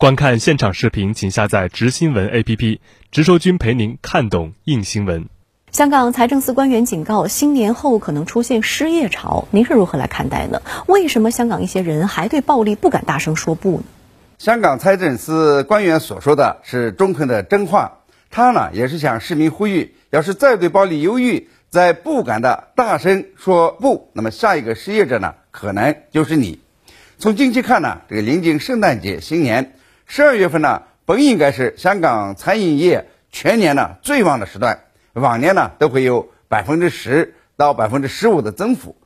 观看现场视频，请下载“直新闻 ”APP，直说君陪您看懂硬新闻。香港财政司官员警告，新年后可能出现失业潮，您是如何来看待呢？为什么香港一些人还对暴力不敢大声说不呢？香港财政司官员所说的是中肯的真话，他呢也是向市民呼吁，要是再对暴力犹豫，再不敢的大声说不，那么下一个失业者呢，可能就是你。从近期看呢，这个临近圣诞节、新年，十二月份呢，本应该是香港餐饮业全年呢最旺的时段，往年呢都会有百分之十到百分之十五的增幅，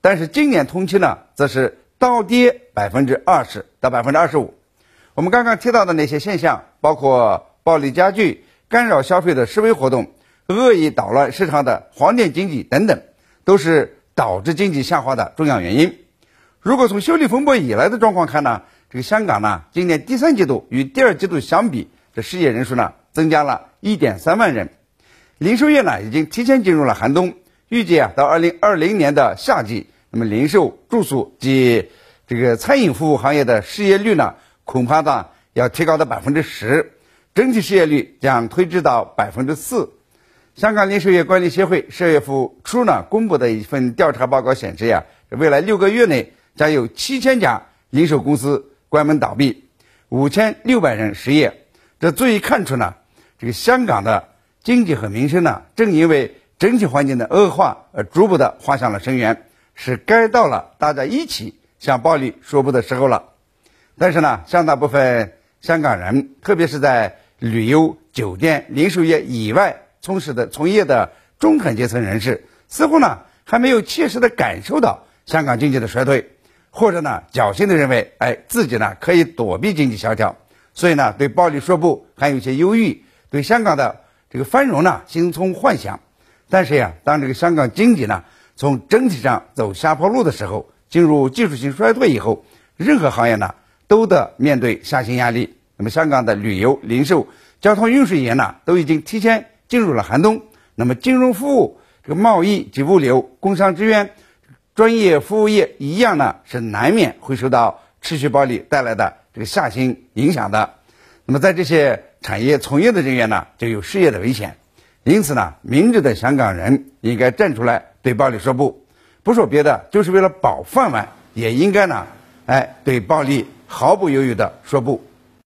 但是今年同期呢，则是倒跌百分之二十到百分之二十五。我们刚刚提到的那些现象，包括暴力加剧、干扰消费的示威活动、恶意捣乱市场的黄店经济等等，都是导致经济下滑的重要原因。如果从修例风波以来的状况看呢，这个香港呢，今年第三季度与第二季度相比，这失业人数呢增加了一点三万人。零售业呢已经提前进入了寒冬，预计啊到二零二零年的夏季，那么零售、住宿及这个餐饮服务行业的失业率呢，恐怕呢要提高到百分之十，整体失业率将推至到百分之四。香港零售业管理协会十二月初呢公布的一份调查报告显示呀，未来六个月内。将有七千家零售公司关门倒闭，五千六百人失业。这足以看出呢，这个香港的经济和民生呢，正因为整体环境的恶化而逐步的滑向了深渊，是该到了大家一起向暴力说不的时候了。但是呢，相当部分香港人，特别是在旅游、酒店、零售业以外从事的从业的中产阶层人士，似乎呢还没有切实的感受到香港经济的衰退。或者呢，侥幸的认为，哎，自己呢可以躲避经济萧条，所以呢对暴力说不，还有一些忧郁，对香港的这个繁荣呢心存幻想。但是呀，当这个香港经济呢从整体上走下坡路的时候，进入技术性衰退以后，任何行业呢都得面对下行压力。那么香港的旅游、零售、交通运输业呢都已经提前进入了寒冬。那么金融服务、这个贸易及物流、工商支援。专业服务业一样呢，是难免会受到持续暴力带来的这个下行影响的。那么，在这些产业从业的人员呢，就有失业的危险。因此呢，明智的香港人应该站出来对暴力说不，不说别的，就是为了保饭碗，也应该呢，哎，对暴力毫不犹豫的说不。